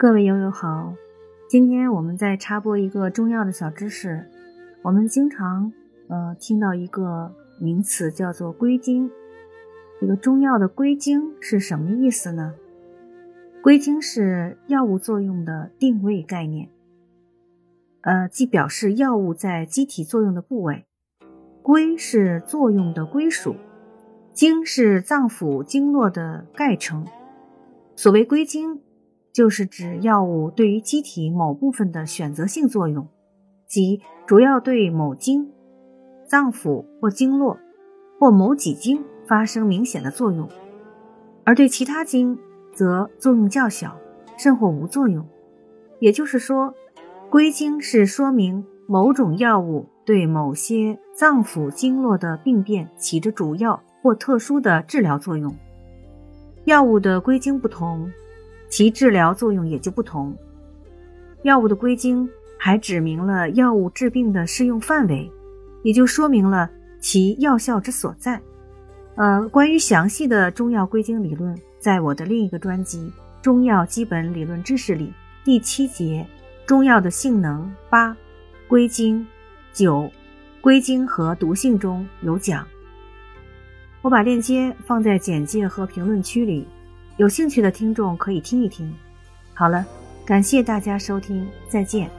各位友友好，今天我们再插播一个重要的小知识。我们经常呃听到一个名词叫做归经，这个中药的归经是什么意思呢？归经是药物作用的定位概念，呃，即表示药物在机体作用的部位。归是作用的归属，经是脏腑经络的概称。所谓归经。就是指药物对于机体某部分的选择性作用，即主要对某经、脏腑或经络或某几经发生明显的作用，而对其他经则作用较小，甚或无作用。也就是说，归经是说明某种药物对某些脏腑经络的病变起着主要或特殊的治疗作用。药物的归经不同。其治疗作用也就不同。药物的归经还指明了药物治病的适用范围，也就说明了其药效之所在。呃，关于详细的中药归经理论，在我的另一个专辑《中药基本理论知识》里第七节“中药的性能八归经九归经和毒性”中有讲。我把链接放在简介和评论区里。有兴趣的听众可以听一听。好了，感谢大家收听，再见。